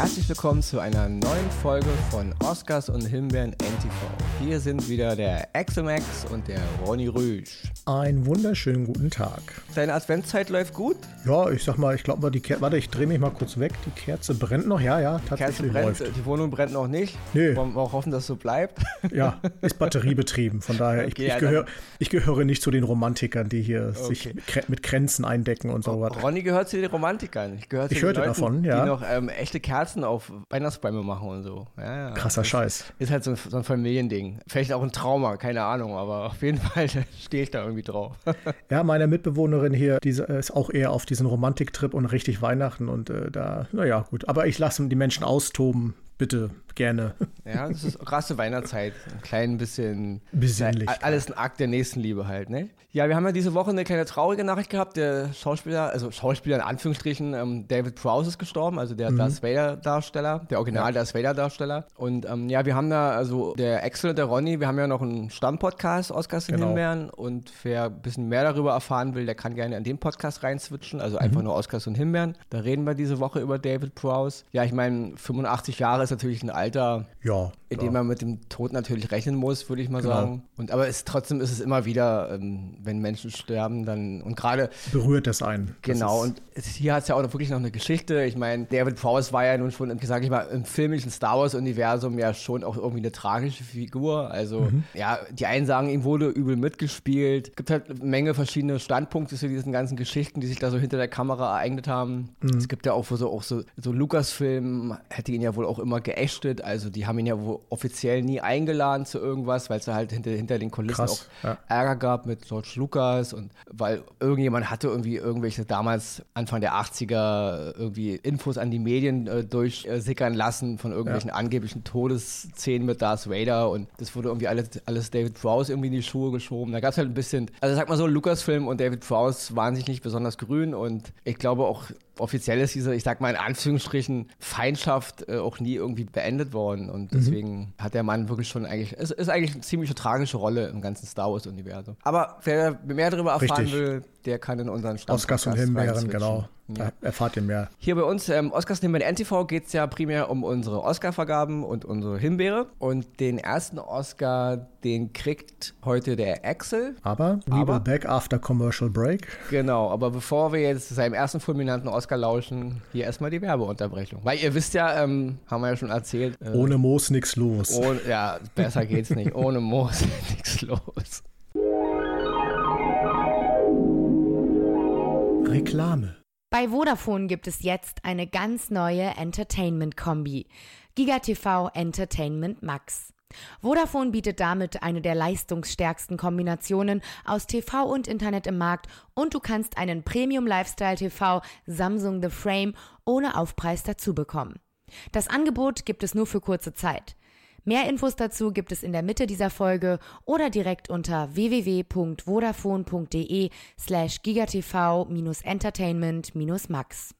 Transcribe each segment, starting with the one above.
Herzlich willkommen zu einer neuen Folge von Oscars und Himbeeren NTV. Hier sind wieder der Axelmax und der Ronny Rüsch. Einen wunderschönen guten Tag. Deine Adventszeit läuft gut? Ja, ich sag mal, ich glaube, die Kerze, warte, ich drehe mich mal kurz weg. Die Kerze brennt noch, ja, ja, tatsächlich Kerze brennt, läuft. die Wohnung brennt noch nicht. Nee. Wollen wir auch hoffen, dass es so bleibt. Ja, ist batteriebetrieben. Von daher, ich, Okay, ich, ja, gehöre, ich gehöre nicht zu den Romantikern, die hier sich Okay. mit Krä- mit Grenzen eindecken und so was. Ronny gehört zu den Romantikern. Ich, gehöre zu Ich den hörte Leuten, davon, ja. Die noch ähm, echte Kerzen auf Weihnachtsbäume machen und so. Ja, ja. Krasser Scheiß. Ist halt so ein, so ein Familiending. Vielleicht auch ein Trauma, keine Ahnung, aber auf jeden Fall stehe ich da irgendwie drauf. Ja, meine Mitbewohnerin hier, die ist auch eher auf diesen Romantiktrip und richtig Weihnachten und äh, da, naja, gut. Aber ich lasse die Menschen austoben, bitte, gerne. Ja, das ist krasse Weihnachtszeit. Ein klein bisschen. Besinnlich. Ja, alles ein Akt der Nächstenliebe halt, ne? Ja, wir haben ja diese Woche eine kleine traurige Nachricht gehabt. Der Schauspieler, also Schauspieler in Anführungsstrichen, ähm, David Prowse ist gestorben, also der Darth Vader-Darsteller, der Original Darth Vader-Darsteller. Und ähm, ja, wir haben da, also der Axel und der Ronny, wir haben ja noch einen Stammpodcast, Oscars in Genau. Himbeeren. Und wer ein bisschen mehr darüber erfahren will, der kann gerne in den Podcast reinswitchen, also einfach nur Oscars und Himbeeren. Da reden wir diese Woche über David Prowse. Ja, ich meine, 85 Jahre ist natürlich ein Alter, Ja. in dem man mit dem Tod natürlich rechnen muss, würde ich mal Genau. sagen. Und aber es, trotzdem ist es immer wieder, ähm, wenn Menschen sterben, dann und gerade berührt das einen. Das genau. ist- Und hier hat es ja auch noch wirklich noch eine Geschichte. Ich meine, David Prowse war ja nun schon, sage ich mal, im filmischen Star Wars Universum ja schon auch irgendwie eine tragische Figur. Also Mhm. ja, die einen sagen, ihm wurde übel mitgespielt. Es gibt halt eine Menge verschiedene Standpunkte zu diesen ganzen Geschichten, die sich da so hinter der Kamera ereignet haben. Mhm. Es gibt ja auch so auch so, so Lucasfilm hätte ihn ja wohl auch immer geächtet. Also die haben ihn ja wohl offiziell nie eingeladen zu irgendwas, weil es da halt hinter, hinter den Kulissen Krass, auch ja. Ärger gab mit George Lucas und weil irgendjemand hatte irgendwie irgendwelche damals Anfang der 80er irgendwie Infos an die Medien äh, durchsickern lassen von irgendwelchen angeblichen Todesszenen mit Darth Vader und das wurde irgendwie alles, alles David Prowse irgendwie in die Schuhe geschoben. Da gab es halt ein bisschen, also sag mal so, Lucasfilm und David Prowse waren sich nicht besonders grün und ich glaube auch offiziell ist diese, ich sag mal in Anführungsstrichen, Feindschaft äh, auch nie irgendwie beendet worden. Und deswegen hat der Mann wirklich schon eigentlich, es ist eigentlich eine ziemlich tragische Rolle im ganzen Star Wars-Universum. Aber wer mehr darüber erfahren Richtig. will, der kann in unseren Stamm Oscars und Himbeeren, genau. Da erfahrt ihr mehr. Hier bei uns, ähm, Oscars nehmen wir NTV, geht es ja primär um unsere Oscar-Vergaben und unsere Himbeere. Und den ersten Oscar, den kriegt heute der Axel. Aber, we Aber- will back after commercial break. Genau, aber bevor wir jetzt seinem ersten fulminanten Oscar lauschen, hier erstmal die Werbeunterbrechung. Weil ihr wisst ja, ähm, haben wir ja schon erzählt, äh, Ohne Moos nix los. ohne, ja, besser geht's nicht. Ohne Moos nichts los. Reklame. Bei Vodafone gibt es jetzt eine ganz neue Entertainment-Kombi. GigaTV Entertainment Max. Vodafone bietet damit eine der leistungsstärksten Kombinationen aus TV und Internet im Markt und du kannst einen Premium Lifestyle TV Samsung The Frame ohne Aufpreis dazu bekommen. Das Angebot gibt es nur für kurze Zeit. Mehr Infos dazu gibt es in der Mitte dieser Folge oder direkt unter www.vodafone.de slash gigatv-entertainment-max.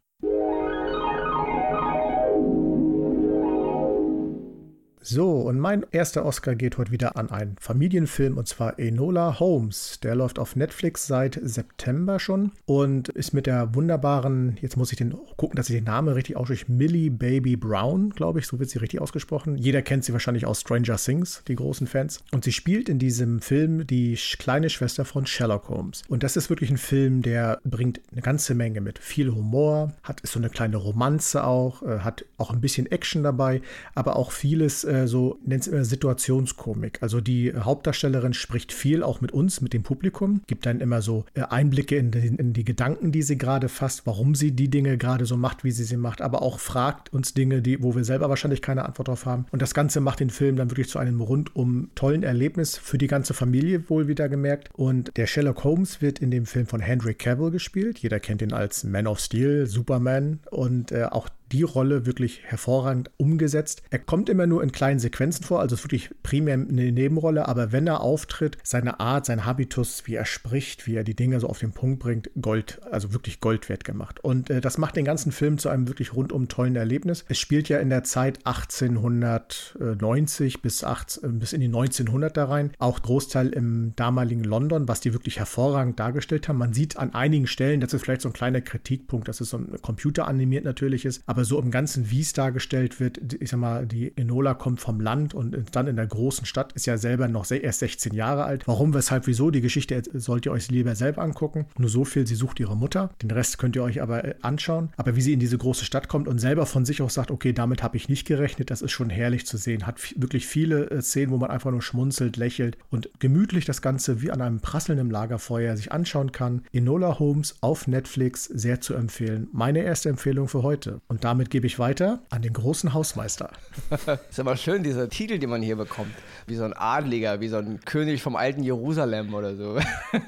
So, und mein erster Oscar geht heute wieder an einen Familienfilm und zwar Enola Holmes. Der läuft auf Netflix seit September schon und ist mit der wunderbaren, jetzt muss ich den gucken, dass ich den Namen richtig ausspreche, Millie Baby Brown, glaube ich, so wird sie richtig ausgesprochen. Jeder kennt sie wahrscheinlich aus Stranger Things, die großen Fans. Und sie spielt in diesem Film die kleine Schwester von Sherlock Holmes. Und das ist wirklich ein Film, der bringt eine ganze Menge mit. Viel Humor, hat ist so eine kleine Romanze auch, äh, hat auch ein bisschen Action dabei, aber auch vieles äh, so, nennt es immer Situationskomik. Also die Hauptdarstellerin spricht viel auch mit uns, mit dem Publikum, gibt dann immer so äh, Einblicke in die, in die Gedanken, die sie gerade fasst, warum sie die Dinge gerade so macht, wie sie sie macht, aber auch fragt uns Dinge, die, wo wir selber wahrscheinlich keine Antwort drauf haben. Und das Ganze macht den Film dann wirklich zu einem rundum tollen Erlebnis für die ganze Familie wohl wieder gemerkt. Und der Sherlock Holmes wird in dem Film von Henry Cavill gespielt. Jeder kennt ihn als Man of Steel, Superman und äh, auch die Rolle wirklich hervorragend umgesetzt. Er kommt immer nur in kleinen Sequenzen vor, also ist wirklich primär eine Nebenrolle, aber wenn er auftritt, seine Art, sein Habitus, wie er spricht, wie er die Dinge so auf den Punkt bringt, Gold, also wirklich Gold wert gemacht. Und äh, das macht den ganzen Film zu einem wirklich rundum tollen Erlebnis. Es spielt ja in der Zeit 1890 bis, 18, bis in die 1900 da rein, auch Großteil im damaligen London, was die wirklich hervorragend dargestellt haben. Man sieht an einigen Stellen, das ist vielleicht so ein kleiner Kritikpunkt, dass es so ein computeranimiert natürlich ist, aber aber so im Ganzen, wie es dargestellt wird, ich sag mal, die Enola kommt vom Land und dann in der großen Stadt, ist ja selber noch erst 16 Jahre alt. Warum, weshalb, wieso? Die Geschichte sollt ihr euch lieber selber angucken. Nur so viel, sie sucht ihre Mutter. Den Rest könnt ihr euch aber äh, anschauen. Aber wie sie in diese große Stadt kommt und selber von sich aus sagt, okay, damit habe ich nicht gerechnet, das ist schon herrlich zu sehen. Hat wirklich viele äh, Szenen, wo man einfach nur schmunzelt, lächelt und gemütlich das Ganze wie an einem prasselnden Lagerfeuer sich anschauen kann. Enola Holmes auf Netflix sehr zu empfehlen. Meine erste Empfehlung für heute. Und damit gebe ich weiter an den großen Hausmeister. ist aber schön, dieser Titel, den man hier bekommt. Wie so ein Adliger, wie so ein König vom alten Jerusalem oder so.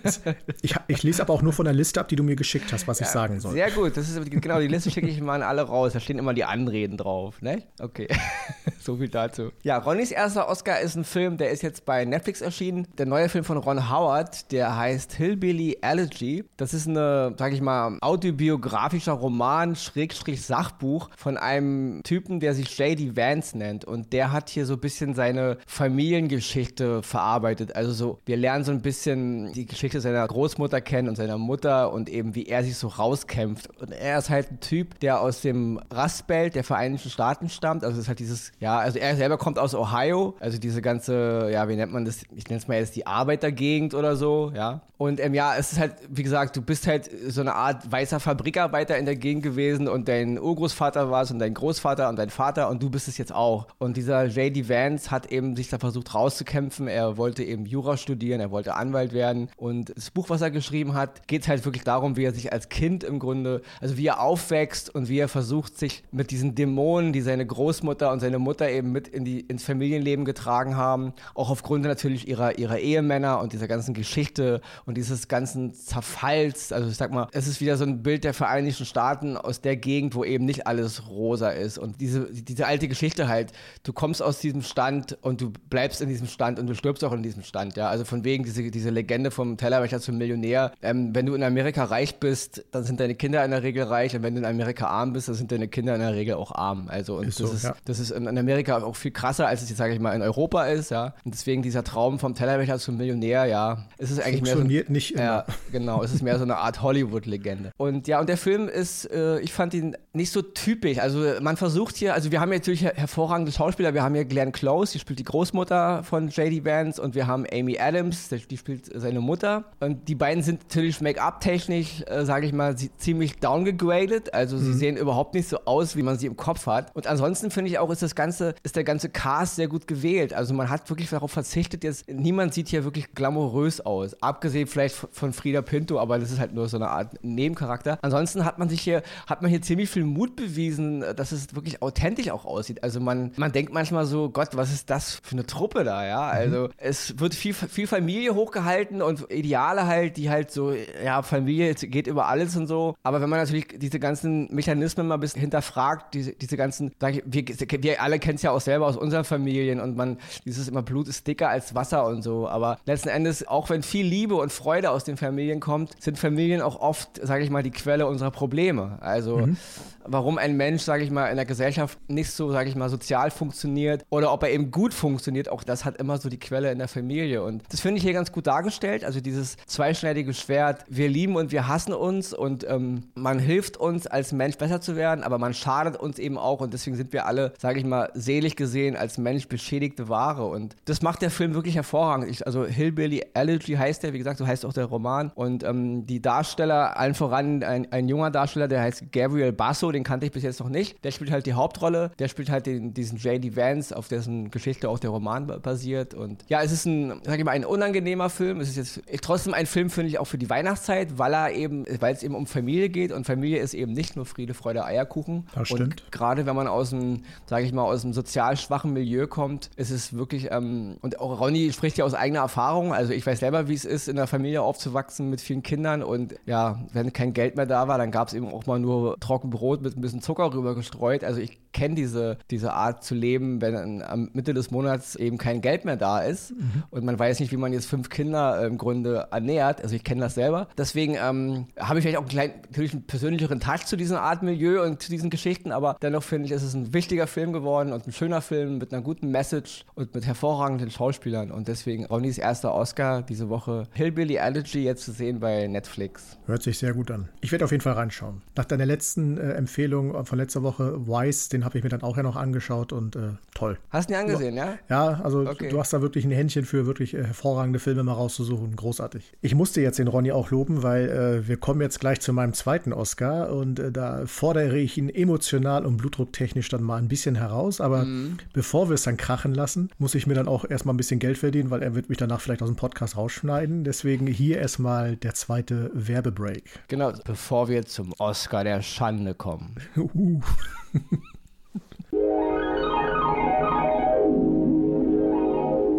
ich, ich lese aber auch nur von der Liste ab, die du mir geschickt hast, was ja, ich sagen soll. Sehr gut. Das ist genau die Liste schicke ich mal an alle raus. Da stehen immer die Anreden drauf. Ne? Okay. So viel dazu. Ja, Ronnys erster Oscar ist ein Film, der ist jetzt bei Netflix erschienen. Der neue Film von Ron Howard, der heißt Hillbilly Allergy. Das ist eine, sag ich mal, autobiografischer Roman, Schrägstrich Sachbuch von einem Typen, der sich J.D. Vance nennt. Und der hat hier so ein bisschen seine Familiengeschichte verarbeitet. Also so, wir lernen so ein bisschen die Geschichte seiner Großmutter kennen und seiner Mutter und eben wie er sich so rauskämpft. Und er ist halt ein Typ, der aus dem Rustbelt der Vereinigten Staaten stammt. Also es ist halt dieses, ja, also er selber kommt aus Ohio. Also diese ganze, ja, wie nennt man das? Ich nenne es mal jetzt die Arbeitergegend oder so, ja. Und ähm, ja, es ist halt, wie gesagt, du bist halt so eine Art weißer Fabrikarbeiter in der Gegend gewesen und dein Urgroßvater war es und dein Großvater und dein Vater und du bist es jetzt auch. Und dieser J.D. Vance hat eben sich da versucht rauszukämpfen. Er wollte eben Jura studieren, er wollte Anwalt werden. Und das Buch, was er geschrieben hat, geht halt wirklich darum, wie er sich als Kind im Grunde, also wie er aufwächst und wie er versucht, sich mit diesen Dämonen, die seine Großmutter und seine Mutter eben mit in die, ins Familienleben getragen haben, auch aufgrund natürlich ihrer, ihrer Ehemänner und dieser ganzen Geschichte und dieses ganzen Zerfalls. Also ich sag mal, es ist wieder so ein Bild der Vereinigten Staaten aus der Gegend, wo eben nicht alles rosa ist. Und diese, diese alte Geschichte halt, du kommst aus diesem Stand und du bleibst in diesem Stand und du stirbst auch in diesem Stand, ja. Also von wegen diese, diese Legende vom Tellerwäscher zum Millionär. Ähm, wenn du in Amerika reich bist, dann sind deine Kinder in der Regel reich und wenn du in Amerika arm bist, dann sind deine Kinder in der Regel auch arm. Also und ist das, so, ist, ja. das ist in Amerika auch viel krasser, als es jetzt, sage ich mal, in Europa ist, ja. Und deswegen dieser Traum vom Tellerwäscher zum Millionär, ja, ist es eigentlich mehr so, nicht immer. Ja, genau, es ist mehr so eine Art Hollywood-Legende. Und ja, und der Film ist, äh, ich fand ihn nicht so typisch. Also man versucht hier, also wir haben jetzt natürlich hervorragende Schauspieler. Wir haben hier Glenn Close, die spielt die Großmutter von J.D. Vance und wir haben Amy Adams, die spielt seine Mutter. Und die beiden sind natürlich Make-up-technisch, äh, sage ich mal, ziemlich downgegradet. Also mhm. sie sehen überhaupt nicht so aus, wie man sie im Kopf hat. Und ansonsten finde ich auch, ist das ganze, ist der ganze Cast sehr gut gewählt. Also man hat wirklich darauf verzichtet, jetzt niemand sieht hier wirklich glamourös aus. Abgesehen vielleicht von Frieda Pinto, aber das ist halt nur so eine Art Nebencharakter. Ansonsten hat man sich hier, hat man hier ziemlich viel Mut bewiesen, dass es wirklich authentisch auch aussieht. Also man, man denkt manchmal so, Gott, was ist das für eine Truppe da, ja? Mhm. Also mhm. es wird viel, viel Familie hochgehalten und Ideale halt, die halt so, ja, Familie geht über alles und so. Aber wenn man natürlich diese ganzen Mechanismen mal ein bisschen hinterfragt, diese, diese ganzen, ich, wir, wir alle kennen es ja auch selber aus unseren Familien und man, dieses immer Blut ist dicker als Wasser und so. Aber letzten Endes, auch wenn viel Liebe und Freude aus den Familien kommt, sind Familien auch oft, sage ich mal, die Quelle unserer Probleme. Also mhm warum ein Mensch, sage ich mal, in der Gesellschaft nicht so, sage ich mal, sozial funktioniert oder ob er eben gut funktioniert, auch das hat immer so die Quelle in der Familie. Und das finde ich hier ganz gut dargestellt. Also dieses zweischneidige Schwert, wir lieben und wir hassen uns und ähm, man hilft uns als Mensch besser zu werden, aber man schadet uns eben auch und deswegen sind wir alle, sage ich mal, selig gesehen als Mensch beschädigte Ware. Und das macht der Film wirklich hervorragend. Ich, also Hillbilly Allergy heißt der, wie gesagt, so heißt auch der Roman. Und ähm, die Darsteller, allen voran ein, ein junger Darsteller, der heißt Gabriel Basso, den kannte ich bis jetzt noch nicht. Der spielt halt die Hauptrolle. Der spielt halt den, diesen J.D. Vance, auf dessen Geschichte auch der Roman basiert. Und ja, es ist ein, sag ich mal, ein unangenehmer Film. Es ist jetzt trotzdem ein Film, finde ich, auch für die Weihnachtszeit, weil er eben, weil es eben um Familie geht und Familie ist eben nicht nur Friede, Freude, Eierkuchen. Das stimmt. Und gerade wenn man aus dem, sage ich mal, aus einem sozial schwachen Milieu kommt, ist es wirklich, ähm, und auch Ronny spricht ja aus eigener Erfahrung. Also ich weiß selber, wie es ist, in einer Familie aufzuwachsen mit vielen Kindern und ja, wenn kein Geld mehr da war, dann gab es eben auch mal nur Trockenbrot mit ein bisschen Zucker rüber gestreut. Also ich kenne diese, diese Art zu leben, wenn am Mitte des Monats eben kein Geld mehr da ist mhm. und man weiß nicht, wie man jetzt fünf Kinder äh, im Grunde ernährt. Also ich kenne das selber. Deswegen ähm, habe ich vielleicht auch einen kleinen, natürlich einen persönlicheren Touch zu dieser Art Milieu und zu diesen Geschichten, aber dennoch finde ich, ist es ein wichtiger Film geworden Und ein schöner Film mit einer guten Message und mit hervorragenden Schauspielern. Und deswegen Ronnys erster Oscar diese Woche. Hillbilly Elegy jetzt zu sehen bei Netflix. Hört sich sehr gut an. Ich werde auf jeden Fall reinschauen. Nach deiner letzten äh, Empfehlung von letzter Woche, Wise, den habe ich mir dann auch ja noch angeschaut und äh, toll. Hast du ihn angesehen, ja? Ja, also okay. du hast da wirklich ein Händchen für wirklich äh, hervorragende Filme mal rauszusuchen. Großartig. Ich musste jetzt den Ronny auch loben, weil äh, wir kommen jetzt gleich zu meinem zweiten Oscar und äh, da fordere ich ihn emotional und blutdrucktechnisch dann mal ein bisschen heraus. Aber mhm. bevor wir es dann krachen lassen, muss ich mir dann auch erstmal ein bisschen Geld verdienen, weil er wird mich danach vielleicht aus dem Podcast rausschneiden. Deswegen hier erstmal der zweite Werbebreak. Genau, bevor wir zum Oscar der Schande kommen. Uh.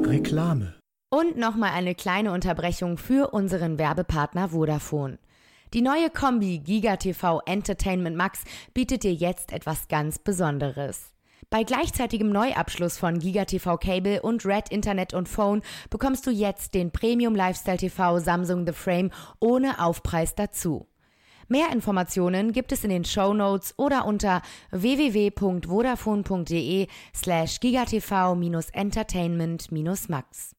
Reklame. Und nochmal eine kleine Unterbrechung für unseren Werbepartner Vodafone. Die neue Kombi GigaTV Entertainment Max bietet dir jetzt etwas ganz Besonderes. Bei gleichzeitigem Neuabschluss von GigaTV Cable und Red Internet und Phone bekommst du jetzt den Premium Lifestyle TV Samsung The Frame ohne Aufpreis dazu. Mehr Informationen gibt es in den Show Notes oder unter www.vodafone.de slash gigatv-entertainment-max.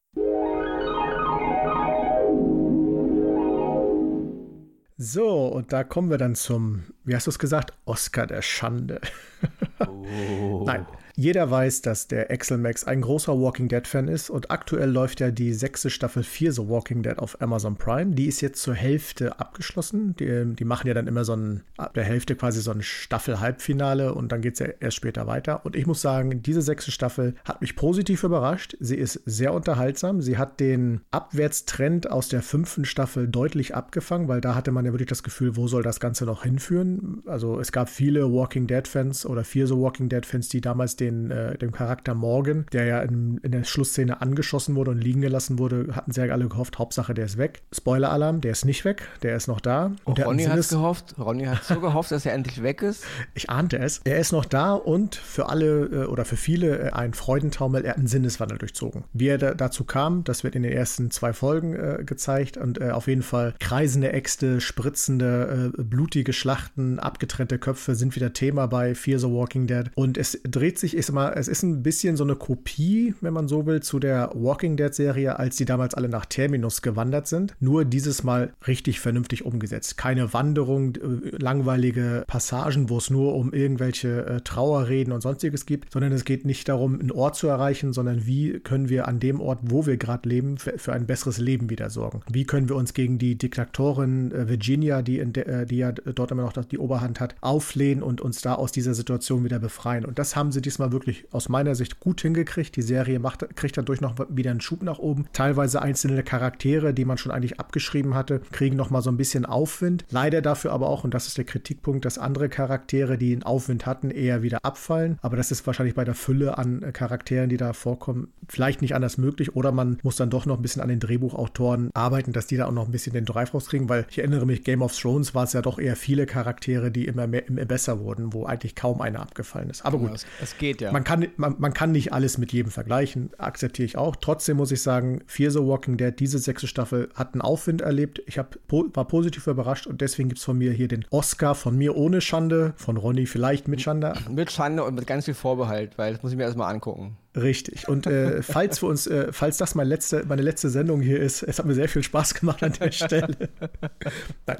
So, und da kommen wir dann zum, wie hast du es gesagt, Oscar der Schande. Oh. Nein, jeder weiß, dass der Axel Max ein großer Walking Dead-Fan ist und aktuell läuft ja die sechste Staffel 4 The Walking Dead auf Amazon Prime. Die ist jetzt zur Hälfte abgeschlossen. Die, die machen ja dann immer so ein, ab der Hälfte quasi so ein Staffel-Halbfinale und dann geht es ja erst später weiter. Und ich muss sagen, diese sechste Staffel hat mich positiv überrascht. Sie ist sehr unterhaltsam. Sie hat den Abwärtstrend aus der fünften Staffel deutlich abgefangen, weil da hatte man ja wirklich das Gefühl, wo soll das Ganze noch hinführen? Also es gab viele Walking Dead-Fans oder vier so Walking Dead-Fans, die damals den den, äh, dem Charakter Morgan, der ja in, in, der Schlussszene angeschossen wurde und liegen gelassen wurde, hatten sehr alle gehofft, Hauptsache der ist weg. Spoiler-Alarm, der ist nicht weg, der ist noch da. Und oh, Ronny hat es gehofft, Ronny hat so gehofft, dass er endlich weg ist. Ich ahnte es. Er ist noch da und für alle äh, oder für viele äh, ein Freudentaumel, er hat einen Sinneswandel durchzogen. Wie er da, dazu kam, das wird in den ersten zwei Folgen äh, gezeigt und äh, auf jeden Fall kreisende Äxte, spritzende, äh, blutige Schlachten, abgetrennte Köpfe sind wieder Thema bei Fear the Walking Dead und es dreht sich ich sag mal, es ist ein bisschen so eine Kopie, wenn man so will, zu der Walking Dead Serie, als die damals alle nach Terminus gewandert sind. Nur dieses Mal richtig vernünftig umgesetzt. Keine Wanderung, äh, langweilige Passagen, wo es nur um irgendwelche äh, Trauerreden und sonstiges gibt, sondern es geht nicht darum, einen Ort zu erreichen, sondern wie können wir an dem Ort, wo wir gerade leben, für, ein besseres Leben wieder sorgen. Wie können wir uns gegen die Diktatorin äh, Virginia, die, de, die ja dort immer noch die Oberhand hat, auflehnen und uns da aus dieser Situation wieder befreien. Und das haben sie diesmal diesmal wirklich aus meiner Sicht gut hingekriegt. Die Serie macht, kriegt dadurch noch wieder einen Schub nach oben. Teilweise einzelne Charaktere, die man schon eigentlich abgeschrieben hatte, kriegen noch mal so ein bisschen Aufwind. Leider dafür aber auch, und das ist der Kritikpunkt, dass andere Charaktere, die einen Aufwind hatten, eher wieder abfallen. Aber das ist wahrscheinlich bei der Fülle an Charakteren, die da vorkommen, vielleicht nicht anders möglich. Oder man muss dann doch noch ein bisschen an den Drehbuchautoren arbeiten, dass die da auch noch ein bisschen den Drive rauskriegen, weil ich erinnere mich, Game of Thrones war es ja doch eher viele Charaktere, die immer mehr, immer besser wurden, wo eigentlich kaum einer abgefallen ist. Aber gut. Ja, es, es geht ja. Man kann, man, man, kann nicht alles mit jedem vergleichen, akzeptiere ich auch. Trotzdem muss ich sagen, Fear the Walking Dead, diese sechste Staffel, hat einen Aufwind erlebt. Ich hab, war positiv überrascht und deswegen gibt es von mir hier den Oscar von mir ohne Schande, von Ronny vielleicht mit Schande. Mit Schande und mit ganz viel Vorbehalt, weil das muss ich mir erstmal angucken. Richtig. Und äh, falls wir uns, äh, falls das meine letzte, meine letzte Sendung hier ist, es hat mir sehr viel Spaß gemacht an der Stelle. Nein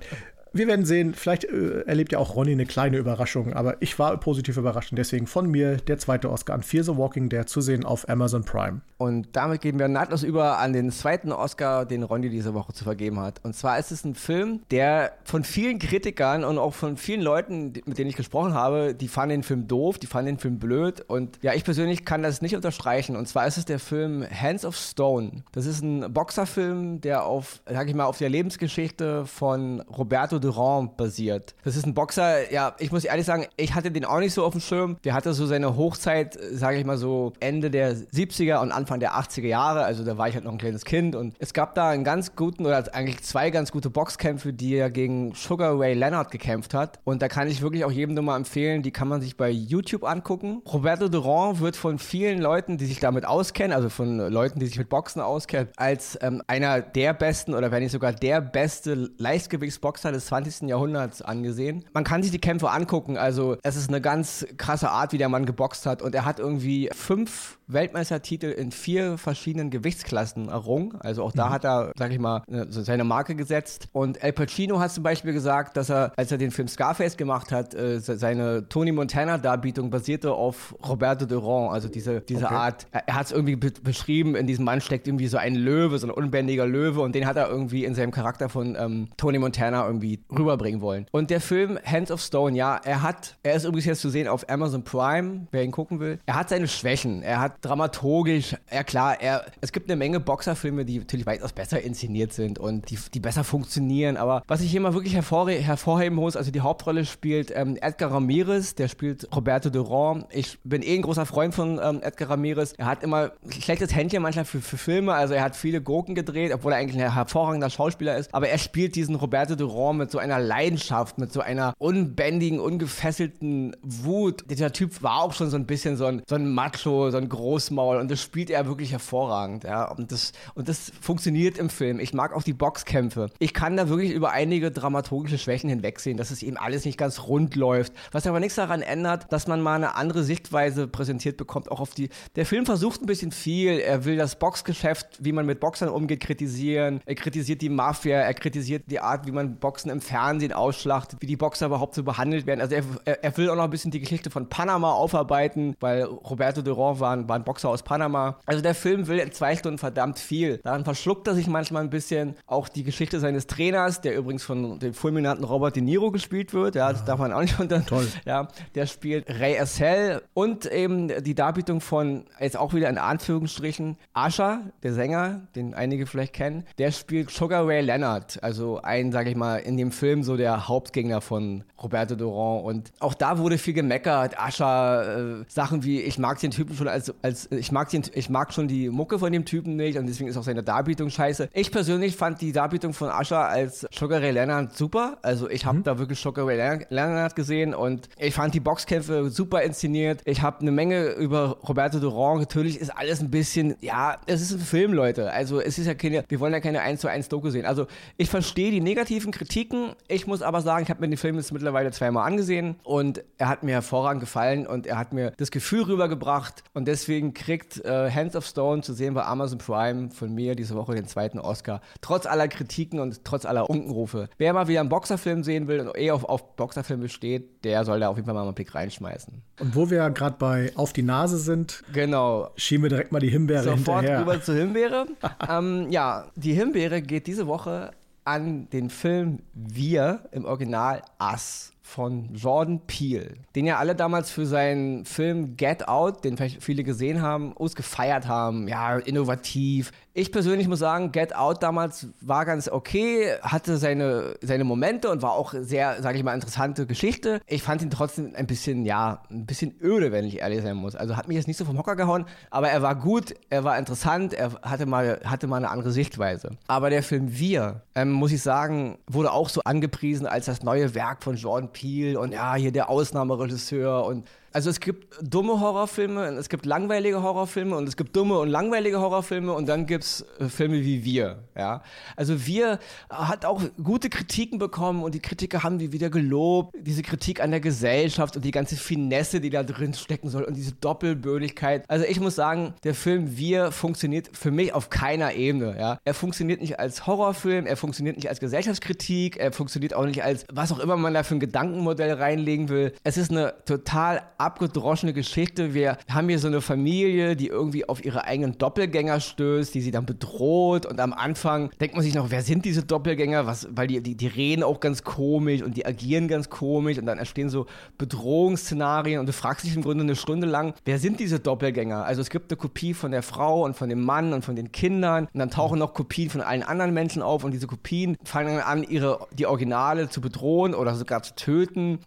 wir werden sehen, vielleicht äh, erlebt ja auch Ronny eine kleine Überraschung, aber ich war positiv überrascht und deswegen von mir der zweite Oscar an Fear the Walking Dead zu sehen auf Amazon Prime. Und damit gehen wir nahtlos über an den zweiten Oscar, den Ronny diese Woche zu vergeben hat. Und zwar ist es ein Film, der von vielen Kritikern und auch von vielen Leuten, mit denen ich gesprochen habe, die fanden den Film doof, die fanden den Film blöd und ja, ich persönlich kann das nicht unterstreichen. Und zwar ist es der Film Hands of Stone. Das ist ein Boxerfilm, der auf, sag ich mal, auf der Lebensgeschichte von Roberto Durand basiert. Das ist ein Boxer, ja, ich muss ehrlich sagen, ich hatte den auch nicht so auf dem Schirm. Der hatte so seine Hochzeit, sage ich mal so, Ende der 70er und Anfang der 80er Jahre. Also da war ich halt noch ein kleines Kind und es gab da einen ganz guten oder eigentlich zwei ganz gute Boxkämpfe, die er gegen Sugar Ray Leonard gekämpft hat. Und da kann ich wirklich auch jedem nur mal empfehlen, die kann man sich bei YouTube angucken. Roberto Durand wird von vielen Leuten, die sich damit auskennen, also von Leuten, die sich mit Boxen auskennen, als ähm, einer der besten oder wenn nicht sogar der beste Leichtgewichtsboxer des 20. Jahrhunderts angesehen. Man kann sich die Kämpfe angucken, also es ist eine ganz krasse Art, wie der Mann geboxt hat und er hat irgendwie fünf Weltmeistertitel in vier verschiedenen Gewichtsklassen errungen. Also auch da mhm. hat er, sag ich mal, seine Marke gesetzt. Und El Pacino hat zum Beispiel gesagt, dass er, als er den Film Scarface gemacht hat, äh, seine Tony Montana-Darbietung basierte auf Roberto Durand, also diese, diese okay. Art. Er, er hat es irgendwie be beschrieben, in diesem Mann steckt irgendwie so ein Löwe, so ein unbändiger Löwe und den hat er irgendwie in seinem Charakter von ähm, Tony Montana irgendwie rüberbringen wollen. Und der Film Hands of Stone, ja, er hat, er ist übrigens jetzt zu sehen auf Amazon Prime, wer ihn gucken will. Er hat seine Schwächen. Er hat dramaturgisch, ja klar, er, es gibt eine Menge Boxerfilme, die natürlich weitaus besser inszeniert sind und die, die besser funktionieren. Aber was ich hier mal wirklich hervor, hervorheben muss, also die Hauptrolle spielt ähm, Edgar Ramirez, der spielt Roberto Durand. Ich bin eh ein großer Freund von ähm, Edgar Ramirez. Er hat immer schlechtes Händchen manchmal für, für Filme, also er hat viele Gurken gedreht, obwohl er eigentlich ein hervorragender Schauspieler ist. Aber er spielt diesen Roberto Durand mit so einer Leidenschaft, mit so einer unbändigen, ungefesselten Wut. Dieser Typ war auch schon so ein bisschen so ein, so ein Macho, so ein Großmaul und das spielt er wirklich hervorragend. Ja. Und, das, und das funktioniert im Film. Ich mag auch die Boxkämpfe. Ich kann da wirklich über einige dramaturgische Schwächen hinwegsehen, dass es eben alles nicht ganz rund läuft. Was aber nichts daran ändert, dass man mal eine andere Sichtweise präsentiert bekommt, auch auf die. Der Film versucht ein bisschen viel. Er will das Boxgeschäft, wie man mit Boxern umgeht, kritisieren. Er kritisiert die Mafia, er kritisiert die Art, wie man Boxen im Fernsehen ausschlachtet, wie die Boxer überhaupt so behandelt werden. Also er, er, will auch noch ein bisschen die Geschichte von Panama aufarbeiten, weil Roberto Durand war, war ein Boxer aus Panama. Also der Film will in zwei Stunden verdammt viel. Daran verschluckt er sich manchmal ein bisschen. Auch die Geschichte seines Trainers, der übrigens von dem fulminanten Robert De Niro gespielt wird. Ja, das ja. darf man auch nicht unter. Toll. Ja, der spielt Ray Essel und eben die Darbietung von, jetzt auch wieder in Anführungsstrichen, Asha, der Sänger, den einige vielleicht kennen. Der spielt Sugar Ray Leonard, also ein, sage ich mal, in dem Film so der Hauptgänger von Roberto Durand. Und auch da wurde viel gemeckert. Asha, äh, Sachen wie, ich mag den Typen schon als, als ich mag den, ich mag schon die Mucke von dem Typen nicht und deswegen ist auch seine Darbietung scheiße. Ich persönlich fand die Darbietung von Asha als Sugar Ray Leonard super. Also ich habe mhm. da wirklich Sugar Ray Leonard gesehen und ich fand die Boxkämpfe super inszeniert. Ich habe eine Menge über Roberto Durand. Natürlich ist alles ein bisschen, ja, es ist ein Film, Leute. Also es ist ja keine, wir wollen ja keine 1 zu 1 Doku sehen. Also ich verstehe die negativen Kritiken. Ich muss aber sagen, ich habe mir den Film jetzt mittlerweile zweimal angesehen und er hat mir hervorragend gefallen und er hat mir das Gefühl rübergebracht und deswegen kriegt äh, Hands of Stone zu sehen bei Amazon Prime von mir diese Woche den zweiten Oscar. Trotz aller Kritiken und trotz aller Unkenrufe. Wer mal wieder einen Boxerfilm sehen will und eh auf, auf Boxerfilme steht, der soll da auf jeden Fall mal einen Blick reinschmeißen. Und wo wir gerade bei Auf die Nase sind, genau. schieben wir direkt mal die Himbeere Sofort hinterher. rüber zur Himbeere. ähm, ja, die Himbeere geht diese Woche an den Film Wir im Original Us von Jordan Peele, den ja alle damals für seinen Film Get Out, den vielleicht viele gesehen haben, ausgefeiert haben. Ja, innovativ. Ich persönlich muss sagen, Get Out damals war ganz okay, hatte seine, seine Momente und war auch sehr, sage ich mal, interessante Geschichte. Ich fand ihn trotzdem ein bisschen, ja, ein bisschen öde, wenn ich ehrlich sein muss. Also hat mich jetzt nicht so vom Hocker gehauen, aber er war gut, er war interessant, er hatte mal, hatte mal eine andere Sichtweise. Aber der Film Wir, ähm, muss ich sagen, wurde auch so angepriesen als das neue Werk von Jordan Peele und ja, hier der Ausnahmeregisseur und also es gibt dumme Horrorfilme, es gibt langweilige Horrorfilme und es gibt dumme und langweilige Horrorfilme und dann gibt es Filme wie Wir. Ja? Also Wir hat auch gute Kritiken bekommen und die Kritiker haben die wieder gelobt. Diese Kritik an der Gesellschaft und die ganze Finesse, die da drin stecken soll und diese Doppelbödigkeit. Also ich muss sagen, der Film Wir funktioniert für mich auf keiner Ebene. Ja? Er funktioniert nicht als Horrorfilm, er funktioniert nicht als Gesellschaftskritik, er funktioniert auch nicht als was auch immer man da für ein Gedankenmodell reinlegen will. Es ist eine total abgedroschene Geschichte. Wir haben hier so eine Familie, die irgendwie auf ihre eigenen Doppelgänger stößt, die sie dann bedroht. Und am Anfang denkt man sich noch, wer sind diese Doppelgänger? Was, weil die, die, die reden auch ganz komisch und die agieren ganz komisch. Und dann entstehen so Bedrohungsszenarien. Und du fragst dich im Grunde eine Stunde lang, wer sind diese Doppelgänger? Also es gibt eine Kopie von der Frau und von dem Mann und von den Kindern. Und dann tauchen noch Kopien von allen anderen Menschen auf. Und diese Kopien fangen an, ihre, die Originale zu bedrohen oder sogar zu töten.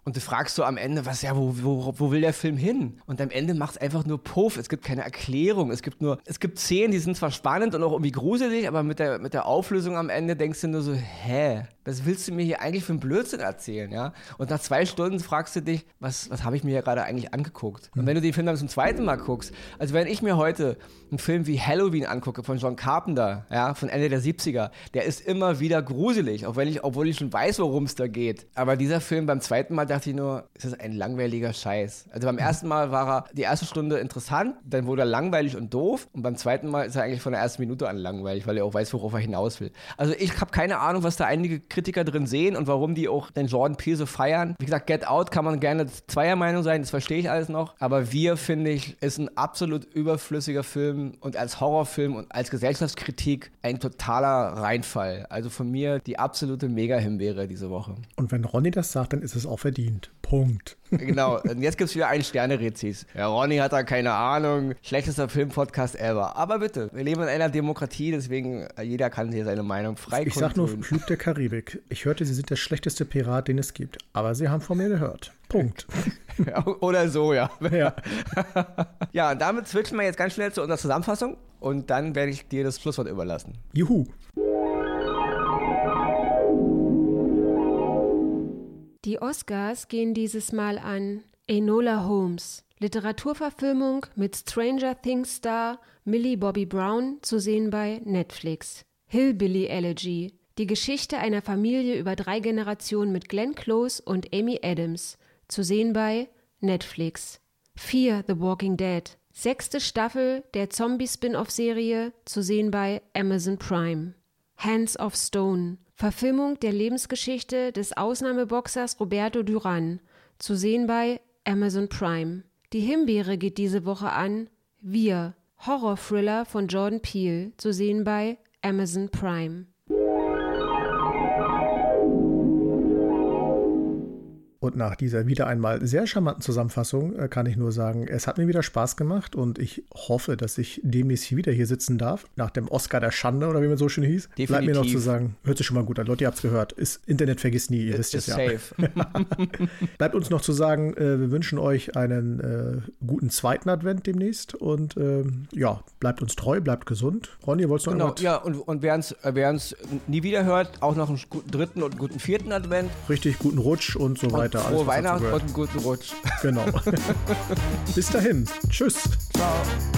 Und du fragst so am Ende, was ja, wo, wo, wo will der der Film hin? Und am Ende macht es einfach nur Puff. Es gibt keine Erklärung. Es gibt nur, es gibt Szenen, die sind zwar spannend und auch irgendwie gruselig, aber mit der, mit der Auflösung am Ende denkst du nur so, hä? Was willst du mir hier eigentlich für einen Blödsinn erzählen, ja? Und nach zwei Stunden fragst du dich, was, was habe ich mir hier gerade eigentlich angeguckt? Und wenn du den Film dann zum zweiten Mal guckst, also wenn ich mir heute einen Film wie Halloween angucke von John Carpenter, ja, von Ende der 70er, der ist immer wieder gruselig, auch wenn ich, obwohl ich schon weiß, worum es da geht. Aber dieser Film beim zweiten Mal dachte ich nur, ist ein langweiliger Scheiß. Also beim ersten Mal war er die erste Stunde interessant, dann wurde er langweilig und doof und beim zweiten Mal ist er eigentlich von der ersten Minute an langweilig, weil er auch weiß, worauf er hinaus will. Also ich habe keine Ahnung, was da einige Kritiker drin sehen und warum die auch den Jordan Peele so feiern. Wie gesagt, Get Out kann man gerne zweier Meinung sein, das verstehe ich alles noch. Aber Wir, finde ich, ist ein absolut überflüssiger Film und als Horrorfilm und als Gesellschaftskritik ein totaler Reinfall. Also von mir die absolute Mega-Himbeere diese Woche. Und wenn Ronny das sagt, dann ist es auch verdient. Punkt. Genau, und jetzt gibt es wieder ein Sterne-Rezis. Ja, Ronny hat da keine Ahnung. Schlechtester Film-Podcast ever. Aber bitte, wir leben in einer Demokratie, deswegen äh, jeder kann hier seine Meinung frei Ich sag nur Flug der Karibik. Ich hörte, Sie sind der schlechteste Pirat, den es gibt. Aber Sie haben von mir gehört. Punkt. Oder so, ja. Ja. ja, und damit switchen wir jetzt ganz schnell zu unserer Zusammenfassung und dann werde ich dir das Schlusswort überlassen. Juhu. Die Oscars gehen dieses Mal an Enola Holmes, Literaturverfilmung mit Stranger Things Star Millie Bobby Brown, zu sehen bei Netflix. Hillbilly Elegy, die Geschichte einer Familie über drei Generationen mit Glenn Close und Amy Adams, zu sehen bei Netflix. Fear the Walking Dead, sechste Staffel der Zombie-Spin-off-Serie, zu sehen bei Amazon Prime. Hands of Stone, Verfilmung der Lebensgeschichte des Ausnahmeboxers Roberto Duran, zu sehen bei Amazon Prime. Die Himbeere geht diese Woche an Wir, Horror-Thriller von Jordan Peele, zu sehen bei Amazon Prime. Und nach dieser wieder einmal sehr charmanten Zusammenfassung äh, kann ich nur sagen, es hat mir wieder Spaß gemacht und ich hoffe, dass ich demnächst wieder hier sitzen darf. Nach dem Oscar der Schande oder wie man so schön hieß. Definitiv. Bleibt mir noch zu sagen, hört sich schon mal gut an. Leute, ihr habt es gehört. Ist, Internet vergisst nie, ihr wisst es ja. Safe. Bleibt uns noch zu sagen, äh, wir wünschen euch einen äh, guten zweiten Advent demnächst und ähm, ja, bleibt uns treu, bleibt gesund. Ronny, wolltest du noch Genau, ja, und, und wer uns nie wieder hört, auch noch einen guten dritten und guten vierten Advent. Richtig, guten Rutsch und so weiter weiter. Frohe Weihnachten und einen guten Rutsch. Genau. Bis dahin. Tschüss. Ciao.